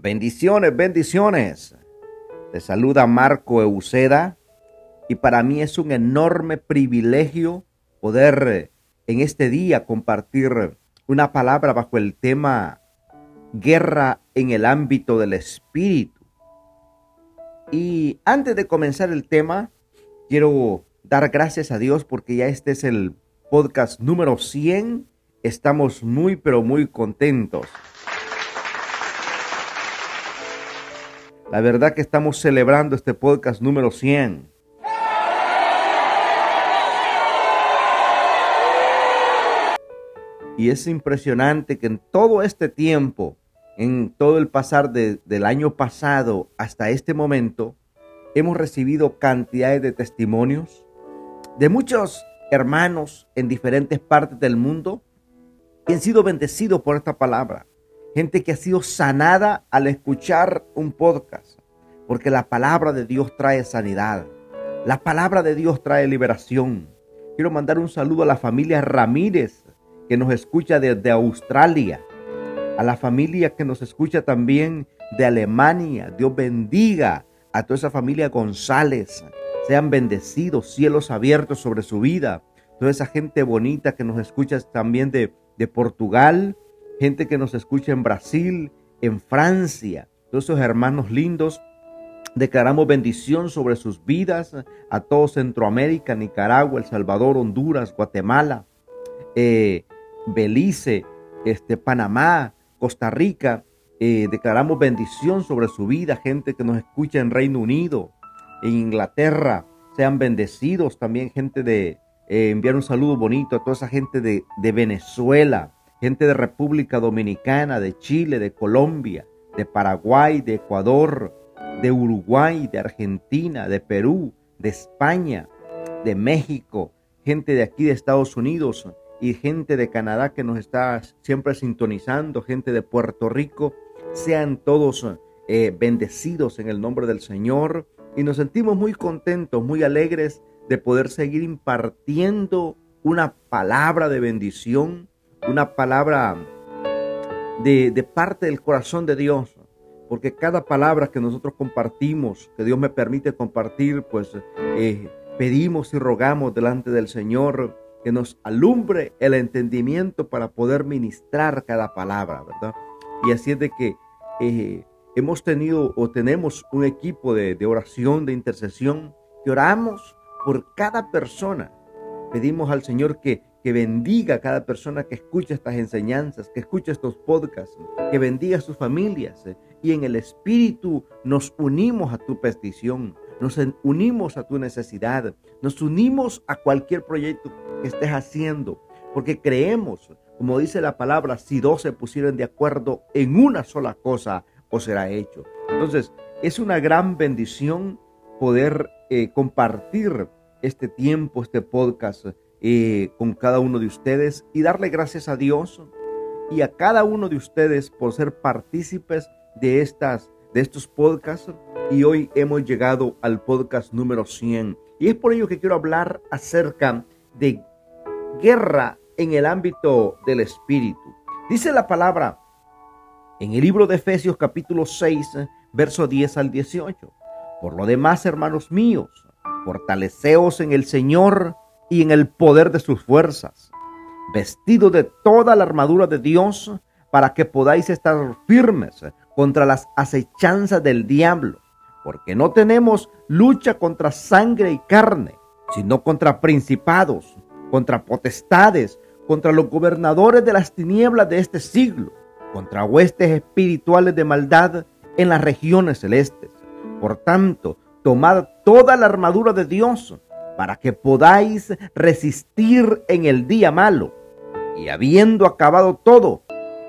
Bendiciones, bendiciones. Te saluda Marco Euseda y para mí es un enorme privilegio poder en este día compartir una palabra bajo el tema guerra en el ámbito del espíritu. Y antes de comenzar el tema, quiero dar gracias a Dios porque ya este es el podcast número 100. Estamos muy, pero muy contentos. La verdad que estamos celebrando este podcast número 100. Y es impresionante que en todo este tiempo, en todo el pasar del año pasado hasta este momento, hemos recibido cantidades de testimonios de muchos hermanos en diferentes partes del mundo que han sido bendecidos por esta palabra gente que ha sido sanada al escuchar un podcast, porque la palabra de Dios trae sanidad, la palabra de Dios trae liberación. Quiero mandar un saludo a la familia Ramírez, que nos escucha desde Australia, a la familia que nos escucha también de Alemania. Dios bendiga a toda esa familia González. Sean bendecidos, cielos abiertos sobre su vida. Toda esa gente bonita que nos escucha también de, de Portugal, gente que nos escucha en Brasil, en Francia, todos esos hermanos lindos. Declaramos bendición sobre sus vidas a todo Centroamérica, Nicaragua, El Salvador, Honduras, Guatemala, eh, Belice, este, Panamá, Costa Rica. Eh, declaramos bendición sobre su vida, gente que nos escucha en Reino Unido, en Inglaterra. Sean bendecidos también, gente de eh, enviar un saludo bonito a toda esa gente de, de Venezuela, gente de República Dominicana, de Chile, de Colombia, de Paraguay, de Ecuador, de Uruguay, de Argentina, de Perú, de España, de México, gente de aquí de Estados Unidos y gente de Canadá que nos está siempre sintonizando, gente de Puerto Rico, sean todos eh, bendecidos en el nombre del Señor. Y nos sentimos muy contentos, muy alegres de poder seguir impartiendo una palabra de bendición una palabra de, parte del corazón de Dios, porque cada palabra que nosotros compartimos, que Dios me permite compartir, pues eh, pedimos y rogamos delante del Señor que nos alumbre el entendimiento para poder ministrar cada palabra, ¿verdad? Y así es de que eh, hemos tenido o tenemos un equipo de, de oración, de intercesión, que oramos por cada persona. Pedimos al Señor que que bendiga a cada persona que escucha estas enseñanzas, que escucha estos podcasts, que bendiga a sus familias. Eh, y en el Espíritu nos unimos a tu petición, nos unimos a tu necesidad, nos unimos a cualquier proyecto que estés haciendo, porque creemos, como dice la palabra, si dos se pusieran de acuerdo en una sola cosa, os será hecho. Entonces, es una gran bendición poder eh, compartir este tiempo, este podcast eh, con cada uno de ustedes y darle gracias a Dios y a cada uno de ustedes por ser partícipes de, estas, de estos podcasts. Y hoy hemos llegado al podcast número 100. Y es por ello que quiero hablar acerca de guerra en el ámbito del espíritu. Dice la palabra en el libro de Efesios capítulo 6, verso 10 al 18. Por lo demás, hermanos míos, fortaleceos en el Señor y en el poder de sus fuerzas, vestido de toda la armadura de Dios para que podáis estar firmes contra las acechanzas del diablo, porque no tenemos lucha contra sangre y carne, sino contra principados, contra potestades, contra los gobernadores de las tinieblas de este siglo, contra huestes espirituales de maldad en las regiones celestes. Por tanto, tomad toda la armadura de Dios para que podáis resistir en el día malo. Y habiendo acabado todo,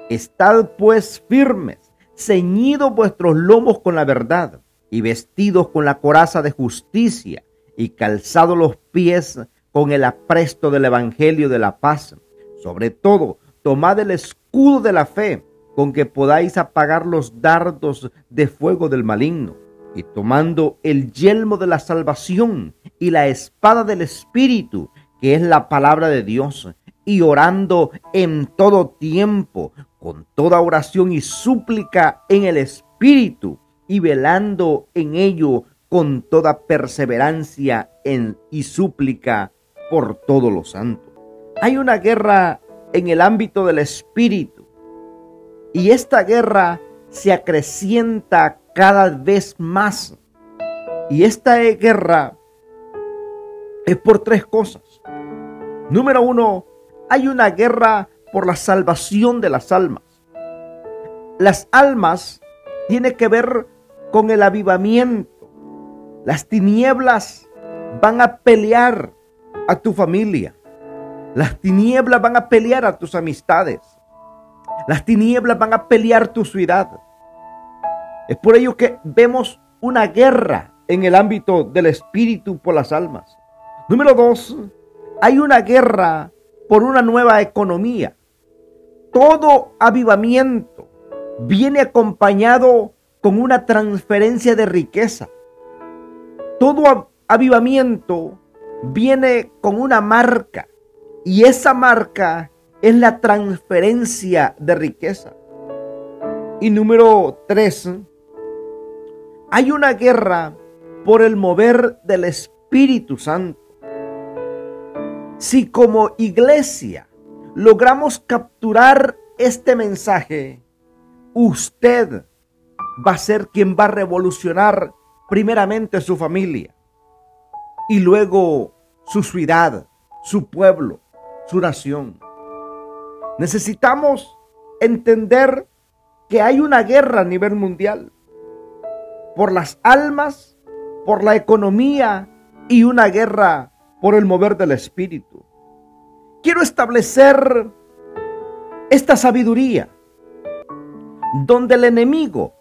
estad pues firmes, ceñidos vuestros lomos con la verdad, y vestidos con la coraza de justicia, y calzados los pies con el apresto del Evangelio de la paz. Sobre todo, tomad el escudo de la fe, con que podáis apagar los dardos de fuego del maligno y tomando el yelmo de la salvación y la espada del Espíritu, que es la palabra de Dios, y orando en todo tiempo, con toda oración y súplica en el Espíritu, y velando en ello con toda perseverancia en, y súplica por todos los santos. Hay una guerra en el ámbito del Espíritu, y esta guerra se acrecienta cada vez más. Y esta guerra es por tres cosas. Número uno, hay una guerra por la salvación de las almas. Las almas tiene que ver con el avivamiento. Las tinieblas van a pelear a tu familia. Las tinieblas van a pelear a tus amistades. Las tinieblas van a pelear tu ciudad. Es por ello que vemos una guerra en el ámbito del espíritu por las almas. Número dos, hay una guerra por una nueva economía. Todo avivamiento viene acompañado con una transferencia de riqueza. Todo avivamiento viene con una marca y esa marca es la transferencia de riqueza. Y número tres, hay una guerra por el mover del Espíritu Santo. Si como iglesia logramos capturar este mensaje, usted va a ser quien va a revolucionar primeramente su familia y luego su ciudad, su pueblo, su nación. Necesitamos entender que hay una guerra a nivel mundial por las almas, por la economía y una guerra por el mover del espíritu. Quiero establecer esta sabiduría donde el enemigo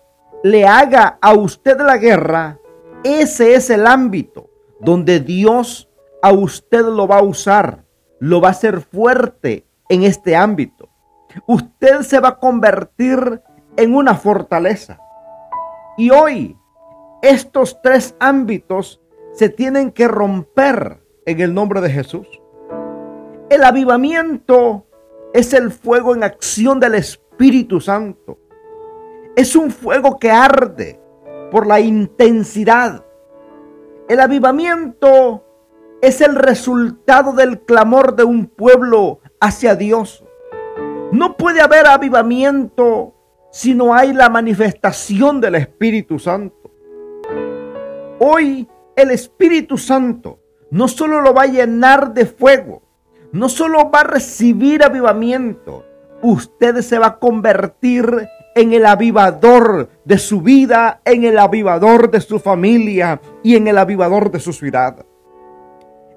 le haga a usted la guerra, ese es el ámbito donde Dios a usted lo va a usar, lo va a hacer fuerte en este ámbito. Usted se va a convertir en una fortaleza. Y hoy estos tres ámbitos se tienen que romper en el nombre de Jesús. El avivamiento es el fuego en acción del Espíritu Santo. Es un fuego que arde por la intensidad. El avivamiento es el resultado del clamor de un pueblo hacia Dios. No puede haber avivamiento si no hay la manifestación del Espíritu Santo. Hoy el Espíritu Santo no solo lo va a llenar de fuego, no solo va a recibir avivamiento, usted se va a convertir en el avivador de su vida, en el avivador de su familia y en el avivador de su ciudad.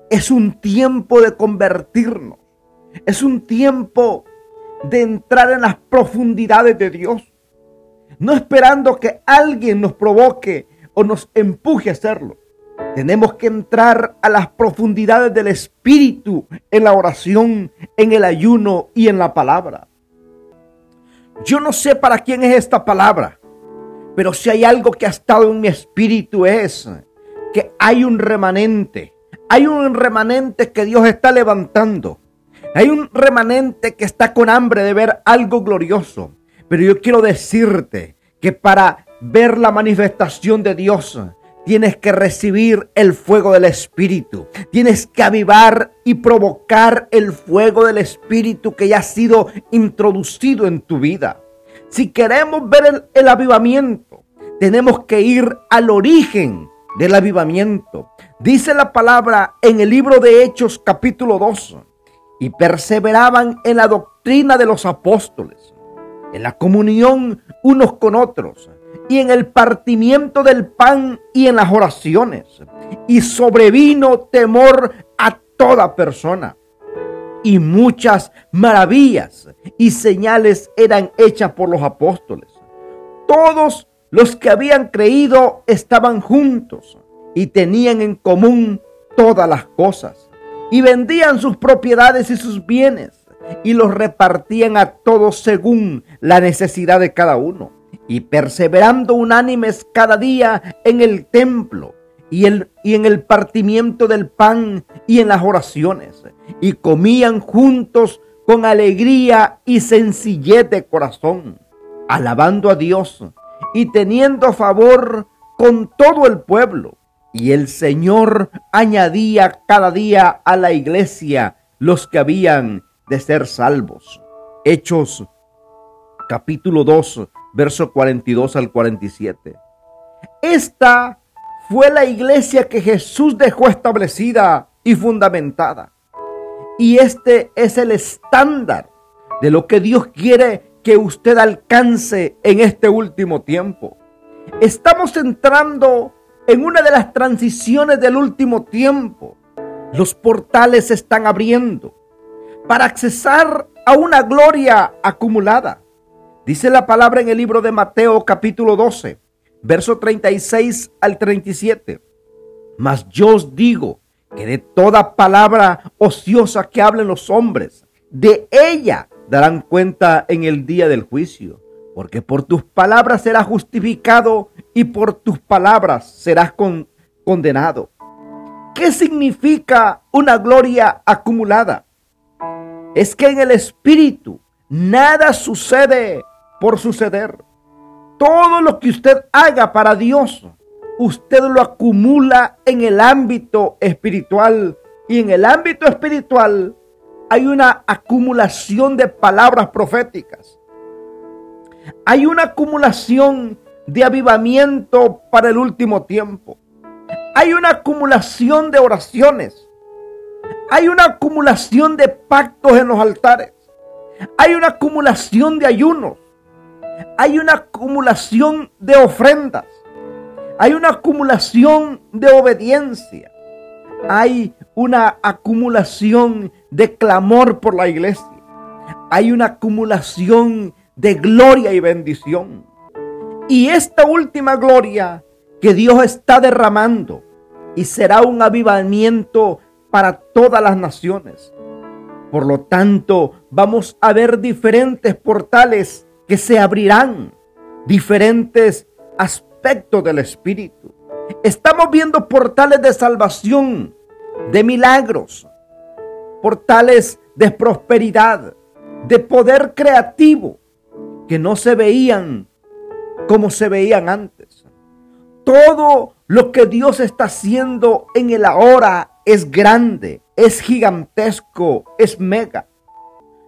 Es un tiempo de convertirnos. Es un tiempo de entrar en las profundidades de Dios. No esperando que alguien nos provoque nos empuje a hacerlo. Tenemos que entrar a las profundidades del Espíritu en la oración, en el ayuno y en la palabra. Yo no sé para quién es esta palabra, pero si hay algo que ha estado en mi espíritu es que hay un remanente. Hay un remanente que Dios está levantando. Hay un remanente que está con hambre de ver algo glorioso. Pero yo quiero decirte que para ver la manifestación de Dios, tienes que recibir el fuego del Espíritu. Tienes que avivar y provocar el fuego del Espíritu que ya ha sido introducido en tu vida. Si queremos ver el, el avivamiento, tenemos que ir al origen del avivamiento. Dice la palabra en el libro de Hechos capítulo 2. Y perseveraban en la doctrina de los apóstoles, en la comunión unos con otros y en el partimiento del pan y en las oraciones. Y sobrevino temor a toda persona. Y muchas maravillas y señales eran hechas por los apóstoles. Todos los que habían creído estaban juntos y tenían en común todas las cosas. Y vendían sus propiedades y sus bienes y los repartían a todos según la necesidad de cada uno y perseverando unánimes cada día en el templo y, en el partimiento del pan y en las oraciones. Y comían juntos con alegría y sencillez de corazón, alabando a Dios y teniendo favor con todo el pueblo. Y el Señor añadía cada día a la iglesia los que habían de ser salvos. Hechos capítulo 2, verso 42 al 47. Esta fue la iglesia que Jesús dejó establecida y fundamentada. Y este es el estándar de lo que Dios quiere que usted alcance en este último tiempo. Estamos entrando en una de las transiciones del último tiempo. Los portales se están abriendo para accesar a una gloria acumulada. Dice la palabra en el libro de Mateo capítulo 12, verso 36 al 37. Mas yo os digo que de toda palabra ociosa que hablen los hombres, de ella darán cuenta en el día del juicio, porque por tus palabras serás justificado y por tus palabras serás condenado. ¿Qué significa una gloria acumulada? Es que en el Espíritu nada sucede por suceder. Todo lo que usted haga para Dios, usted lo acumula en el ámbito espiritual. Y en el ámbito espiritual hay una acumulación de palabras proféticas. Hay una acumulación de avivamiento para el último tiempo. Hay una acumulación de oraciones. Hay una acumulación de pactos en los altares. Hay una acumulación de ayunos. Hay una acumulación de ofrendas. Hay una acumulación de obediencia. Hay una acumulación de clamor por la iglesia. Hay una acumulación de gloria y bendición. Y esta última gloria que Dios está derramando y será un avivamiento para todas las naciones. Por lo tanto, vamos a ver diferentes portales que se abrirán, diferentes aspectos del Espíritu. Estamos viendo portales de salvación, de milagros, portales de prosperidad, de poder creativo que no se veían como se veían antes. Todo lo que Dios está haciendo en el ahora es grande, es gigantesco, es mega.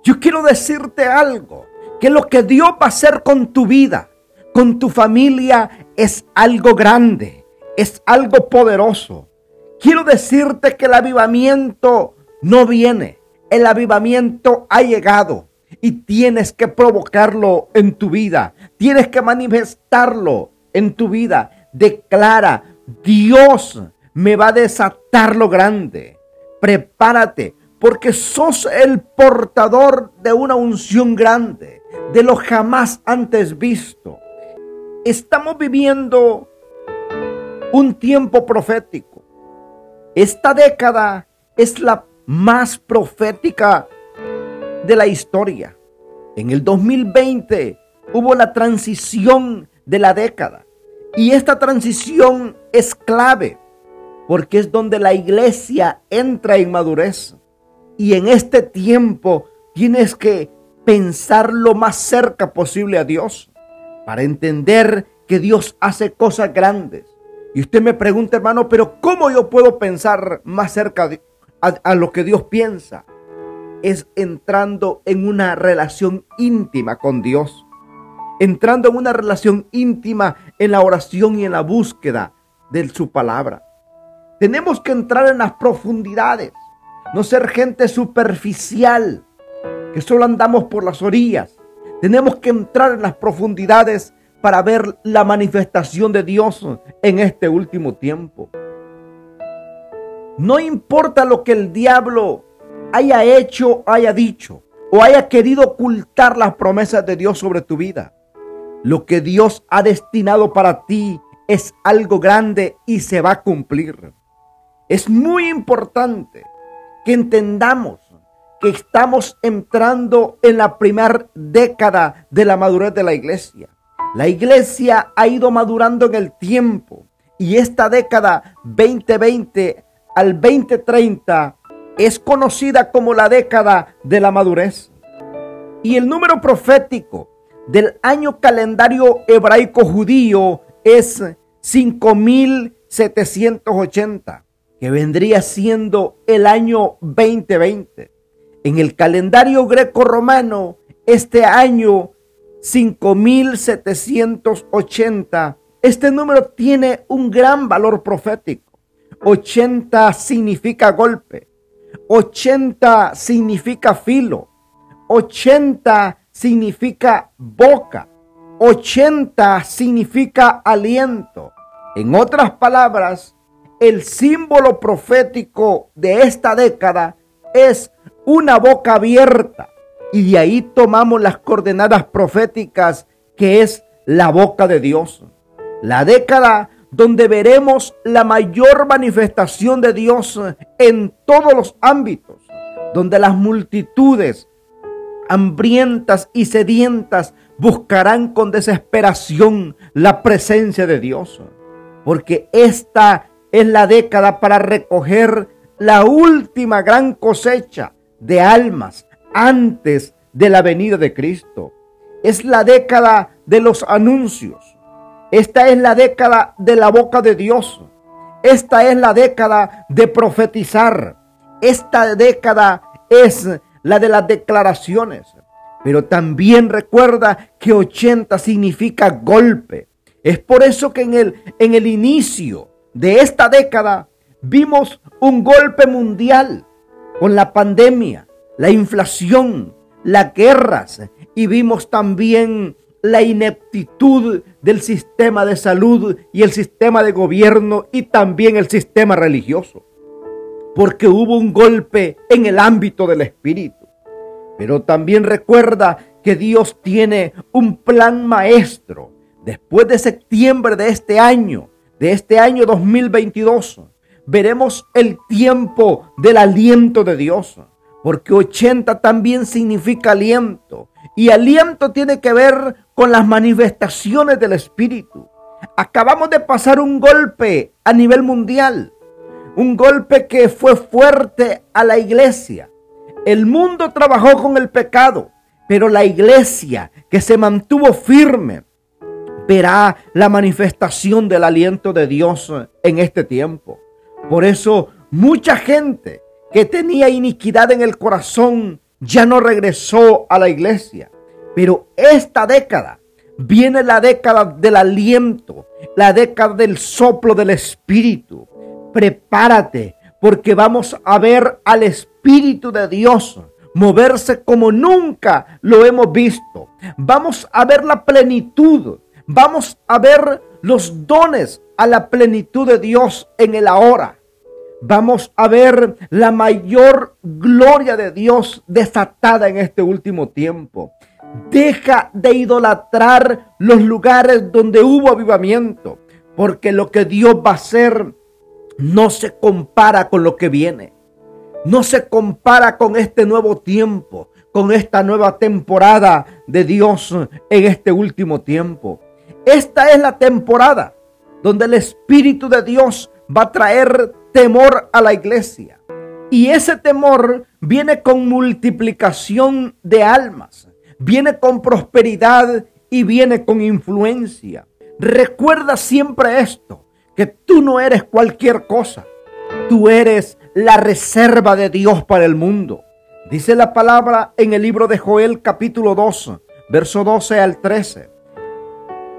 Yo quiero decirte algo, que lo que Dios va a hacer con tu vida, con tu familia, es algo grande, es algo poderoso. Quiero decirte que el avivamiento no viene, el avivamiento ha llegado y tienes que provocarlo en tu vida, tienes que manifestarlo en tu vida. Declara, Dios me va a desatar lo grande. Prepárate, porque sos el portador de una unción grande, de lo jamás antes visto. Estamos viviendo un tiempo profético. Esta década es la más profética de la historia. En el 2020 hubo la transición de la década. Y esta transición es clave porque es donde la iglesia entra en madurez. Y en este tiempo tienes que pensar lo más cerca posible a Dios para entender que Dios hace cosas grandes. Y usted me pregunta, hermano, pero ¿cómo yo puedo pensar más cerca a lo que Dios piensa? Es entrando en una relación íntima con Dios. Entrando en una relación íntima en la oración y en la búsqueda de su palabra. Tenemos que entrar en las profundidades, no ser gente superficial, que solo andamos por las orillas. Tenemos que entrar en las profundidades para ver la manifestación de Dios en este último tiempo. No importa lo que el diablo haya hecho, haya dicho o haya querido ocultar las promesas de Dios sobre tu vida. Lo que Dios ha destinado para ti es algo grande y se va a cumplir. Es muy importante que entendamos que estamos entrando en la primera década de la madurez de la iglesia. La iglesia ha ido madurando en el tiempo Y esta década 2020 al 2030 es conocida como la década de la madurez. Y el número profético del año calendario hebraico judío es 5780, que vendría siendo el año 2020. En el calendario greco-romano, este año 5780, este número tiene un gran valor profético. 80 significa golpe, 80 significa filo, 80 significa boca, 80 significa aliento. En otras palabras, el símbolo profético de esta década es una boca abierta. Y de ahí tomamos las coordenadas proféticas que es la boca de Dios. La década donde veremos la mayor manifestación de Dios en todos los ámbitos, donde las multitudes hambrientas y sedientas buscarán con desesperación la presencia de Dios, porque esta es la década para recoger la última gran cosecha de almas antes de la venida de Cristo. Es la década de los anuncios. Esta es la década de la boca de Dios. Esta es la década de profetizar. Esta década es la de las declaraciones. Pero también recuerda que 80 significa golpe. Es por eso que en el, en el inicio de esta década vimos un golpe mundial con la pandemia, la inflación, las guerras y vimos también la ineptitud del sistema de salud y el sistema de gobierno y también el sistema religioso. Porque hubo un golpe en el ámbito del espíritu. Pero también recuerda que Dios tiene un plan maestro. Después de septiembre de este año, de este año 2022, veremos el tiempo del aliento de Dios. Porque 80 también significa aliento. Y aliento tiene que ver con las manifestaciones del Espíritu. Acabamos de pasar un golpe a nivel mundial. Un golpe que fue fuerte a la iglesia. El mundo trabajó con el pecado, pero la iglesia que se mantuvo firme verá la manifestación del aliento de Dios en este tiempo. Por eso mucha gente que tenía iniquidad en el corazón ya no regresó a la iglesia. Pero esta década viene la década del aliento, la década del soplo del Espíritu. Prepárate porque vamos a ver al Espíritu de Dios moverse como nunca lo hemos visto. Vamos a ver la plenitud, vamos a ver los dones a la plenitud de Dios en el ahora. Vamos a ver la mayor gloria de Dios desatada en este último tiempo. Deja de idolatrar los lugares donde hubo avivamiento, porque lo que Dios va a hacer no se compara con lo que viene. No se compara con este nuevo tiempo, con esta nueva temporada de Dios en este último tiempo. Esta es la temporada donde el Espíritu de Dios va a traer temor a la iglesia. Y ese temor viene con multiplicación de almas, viene con prosperidad y viene con influencia. Recuerda siempre esto que tú no eres cualquier cosa. Tú eres la reserva de Dios para el mundo. Dice la palabra en el libro de Joel capítulo 2, verso 12 al 13.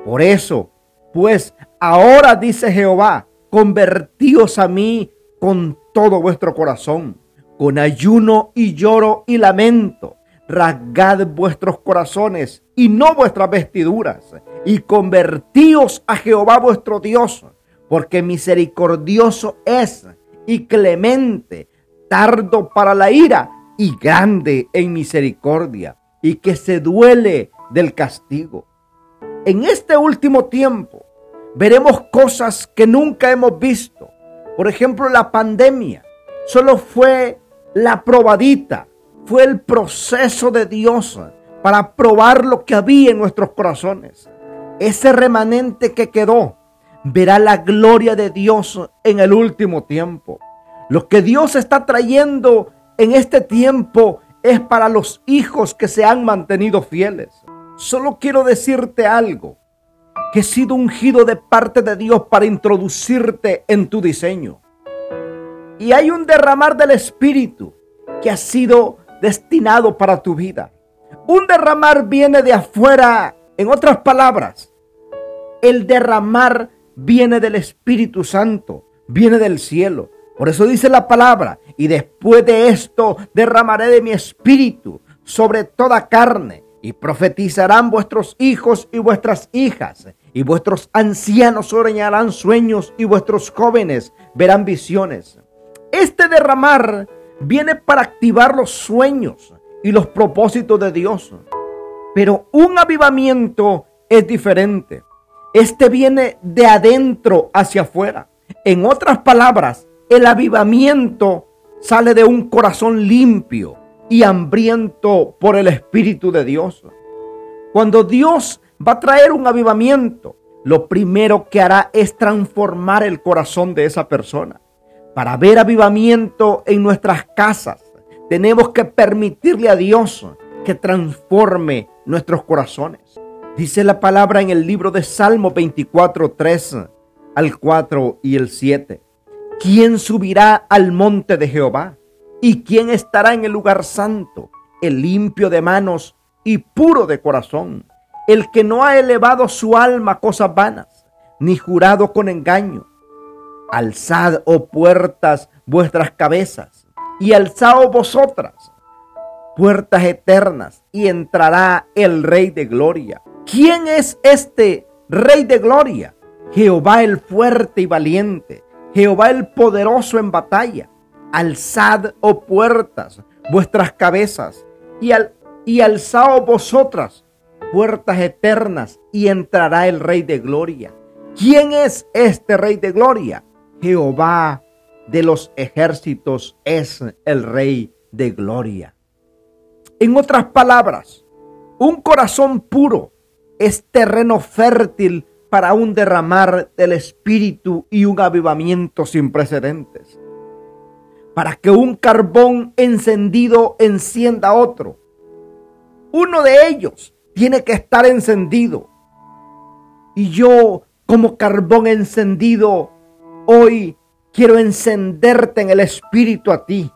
Por eso, pues ahora dice Jehová, convertíos a mí con todo vuestro corazón, con ayuno y lloro y lamento. Rasgad vuestros corazones y no vuestras vestiduras, y convertíos a Jehová vuestro Dios porque misericordioso es y clemente, tardo para la ira y grande en misericordia, y que se duele del castigo. En este último tiempo veremos cosas que nunca hemos visto. Por ejemplo, la pandemia solo fue la probadita, fue el proceso de Dios para probar lo que había en nuestros corazones. Ese remanente que quedó verá la gloria de Dios en el último tiempo. Lo que Dios está trayendo en este tiempo es para los hijos que se han mantenido fieles. Solo quiero decirte algo, que he sido ungido de parte de Dios para introducirte en tu diseño. Y hay un derramar del Espíritu que ha sido destinado para tu vida. Un derramar viene de afuera. En otras palabras, el derramar viene del Espíritu Santo, viene del cielo. Por eso dice la palabra, y después de esto derramaré de mi espíritu sobre toda carne, y profetizarán vuestros hijos y vuestras hijas, y vuestros ancianos soñarán sueños, y vuestros jóvenes verán visiones. Este derramar viene para activar los sueños y los propósitos de Dios. Pero un avivamiento es diferente. Este viene de adentro hacia afuera. En otras palabras, el avivamiento sale de un corazón limpio y hambriento por el Espíritu de Dios. Cuando Dios va a traer un avivamiento, lo primero que hará es transformar el corazón de esa persona. Para ver avivamiento en nuestras casas, tenemos que permitirle a Dios que transforme nuestros corazones. Dice la palabra en el libro de Salmo 24, 3 al 4 y el 7. ¿Quién subirá al monte de Jehová? ¿Y quién estará en el lugar santo? El limpio de manos y puro de corazón, el que no ha elevado su alma a cosas vanas, ni jurado con engaño Alzad, oh puertas, vuestras cabezas, y alzaos vosotras, puertas eternas, y entrará el Rey de Gloria. ¿Quién es este Rey de Gloria? Jehová el fuerte y valiente, Jehová el poderoso en batalla. Alzad, oh puertas, vuestras cabezas, y, al, y alzaos vosotras, puertas eternas, y entrará el Rey de Gloria. ¿Quién es este Rey de Gloria? Jehová de los ejércitos es el Rey de gloria. En otras palabras, un corazón puro es terreno fértil para un derramar del Espíritu y un avivamiento sin precedentes. Para que un carbón encendido encienda otro. Uno de ellos tiene que estar encendido. Y yo como carbón encendido Hoy quiero encenderte en el Espíritu a ti,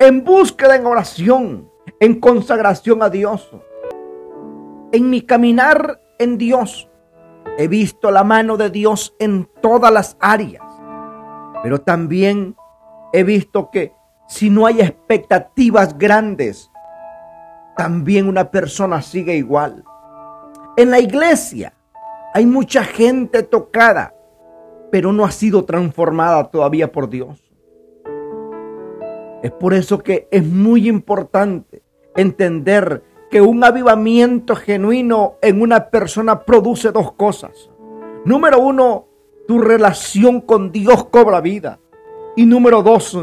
en búsqueda en oración, en consagración a Dios. En mi caminar en Dios, he visto la mano de Dios en todas las áreas, pero también he visto que si no hay expectativas grandes, también una persona sigue igual. En la iglesia hay mucha gente tocada pero no ha sido transformada todavía por Dios. Es por eso que es muy importante entender que un avivamiento genuino en una persona produce dos cosas. Número uno, tu relación con Dios cobra vida. Y número dos,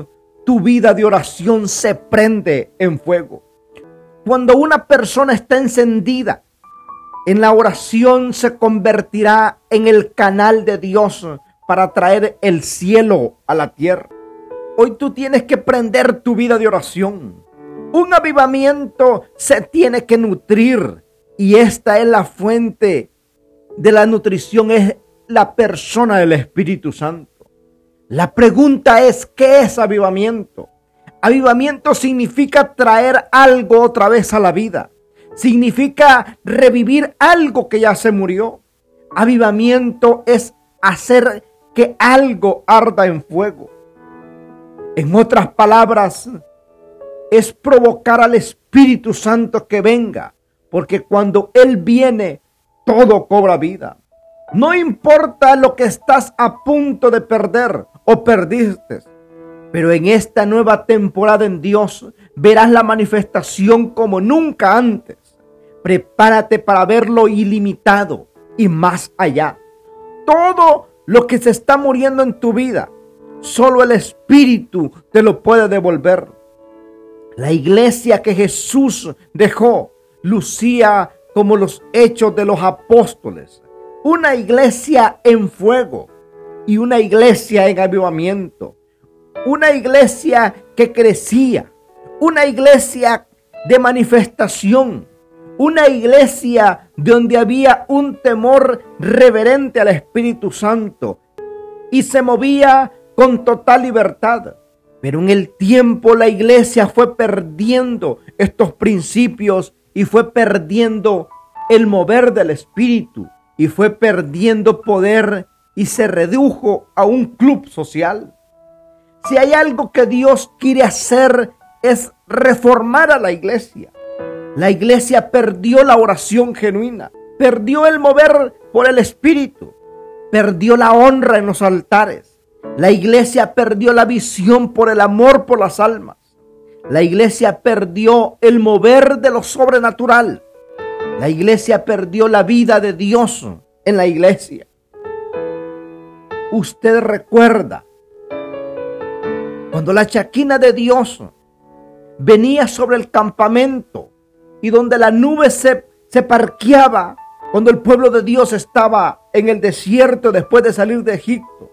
tu vida de oración se prende en fuego. Cuando una persona está encendida en la oración se convertirá en el canal de Dios para traer el cielo a la tierra. Hoy tú tienes que prender tu vida de oración. Un avivamiento se tiene que nutrir y esta es la fuente de la nutrición, es la persona del Espíritu Santo. La pregunta es, ¿qué es avivamiento? Avivamiento significa traer algo otra vez a la vida. Significa revivir algo que ya se murió. Avivamiento es hacer que algo arda en fuego. En otras palabras, es provocar al Espíritu Santo que venga, porque cuando Él viene, todo cobra vida. No importa lo que estás a punto de perder o perdiste, pero en esta nueva temporada en Dios verás la manifestación como nunca antes. Prepárate para verlo ilimitado y más allá. Todo lo que se está muriendo en tu vida, solo el Espíritu te lo puede devolver. La iglesia que Jesús dejó lucía como los hechos de los apóstoles. una iglesia en fuego y una iglesia en avivamiento, una iglesia que crecía, una iglesia de manifestación, una iglesia donde había un temor reverente al Espíritu Santo y se movía con total libertad. Pero en el tiempo la iglesia fue perdiendo estos principios y fue perdiendo el mover del Espíritu y fue perdiendo poder y se redujo a un club social. Si hay algo que Dios quiere hacer es reformar a la iglesia. La iglesia perdió la oración genuina, perdió el mover por el Espíritu, perdió la honra en los altares. La iglesia perdió la visión por el amor por las almas. La iglesia perdió el mover de lo sobrenatural. La iglesia perdió la vida de Dios en la iglesia. Usted recuerda cuando la chaquina de Dios venía sobre el campamento y donde la nube se, parqueaba cuando el pueblo de Dios estaba en el desierto después de salir de Egipto.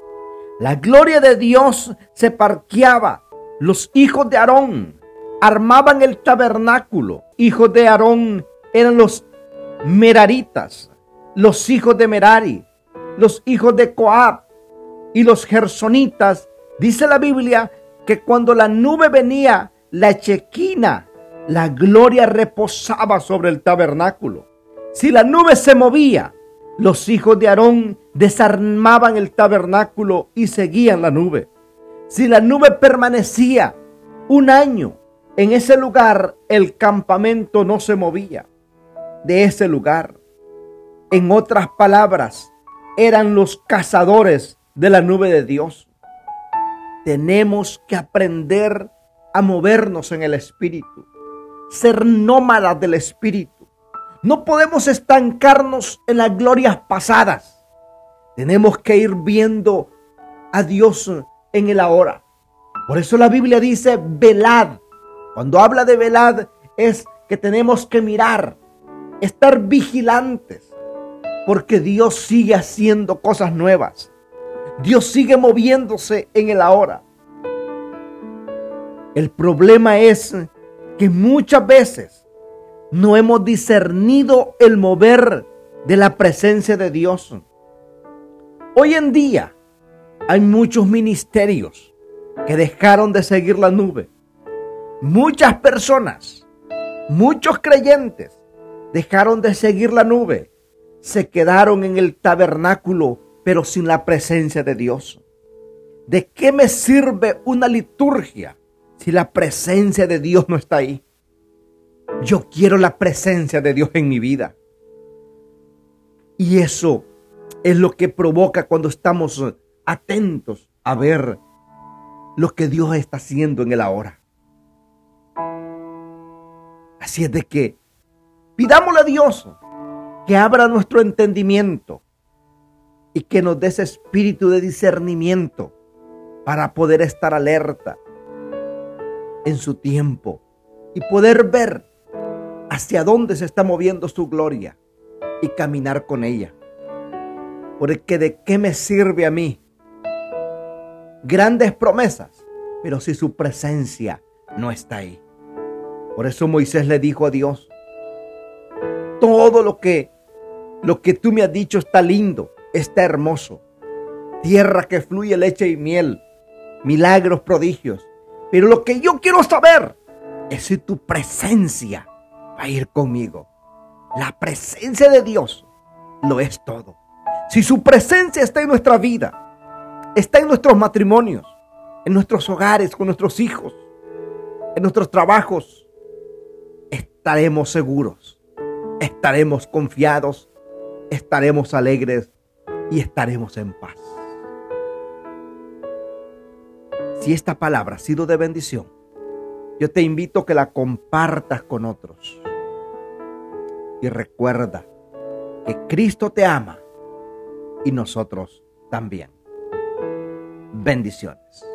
La gloria de Dios se parqueaba. Los hijos de Aarón armaban el tabernáculo. Hijos de Aarón eran los meraritas, los hijos de Merari, los hijos de Coab y los gersonitas. Dice la Biblia que cuando la nube venía, la chequina, la gloria reposaba sobre el tabernáculo. Si la nube se movía, los hijos de Aarón desarmaban el tabernáculo y seguían la nube. Si la nube permanecía un año en ese lugar, el campamento no se movía de ese lugar. En otras palabras, eran los cazadores de la nube de Dios. Tenemos que aprender a movernos en el Espíritu, ser nómadas del Espíritu no podemos estancarnos en las glorias pasadas. Tenemos que ir viendo a Dios en el ahora. Por eso la Biblia dice velad. Cuando habla de velad es que tenemos que mirar, estar vigilantes, porque Dios sigue haciendo cosas nuevas. Dios sigue moviéndose en el ahora. El problema es que muchas veces no hemos discernido el mover de la presencia de Dios. Hoy en día hay muchos ministerios que dejaron de seguir la nube. Muchas personas, muchos creyentes dejaron de seguir la nube. Se quedaron en el tabernáculo, pero sin la presencia de Dios. ¿De qué me sirve una liturgia si la presencia de Dios no está ahí? Yo quiero la presencia de Dios en mi vida. Y eso es lo que provoca cuando estamos atentos a ver lo que Dios está haciendo en el ahora. Así es de que pidámosle a Dios que abra nuestro entendimiento y que nos dé ese espíritu de discernimiento para poder estar alerta en su tiempo y poder ver hacia dónde se está moviendo su gloria y caminar con ella. Porque de qué me sirve a mí grandes promesas, pero si su presencia no está ahí. Por eso Moisés le dijo a Dios, todo lo que lo que tú me has dicho está lindo, está hermoso. Tierra que fluye leche y miel, milagros, prodigios. Pero lo que yo quiero saber es si tu presencia va a ir conmigo. La presencia de Dios lo es todo. Si su presencia está en nuestra vida, está en nuestros matrimonios, en nuestros hogares, con nuestros hijos, en nuestros trabajos, estaremos seguros, estaremos confiados, estaremos alegres y estaremos en paz. Si esta palabra ha sido de bendición, yo te invito a que la compartas con otros. Y recuerda que Cristo te ama y nosotros también. Bendiciones.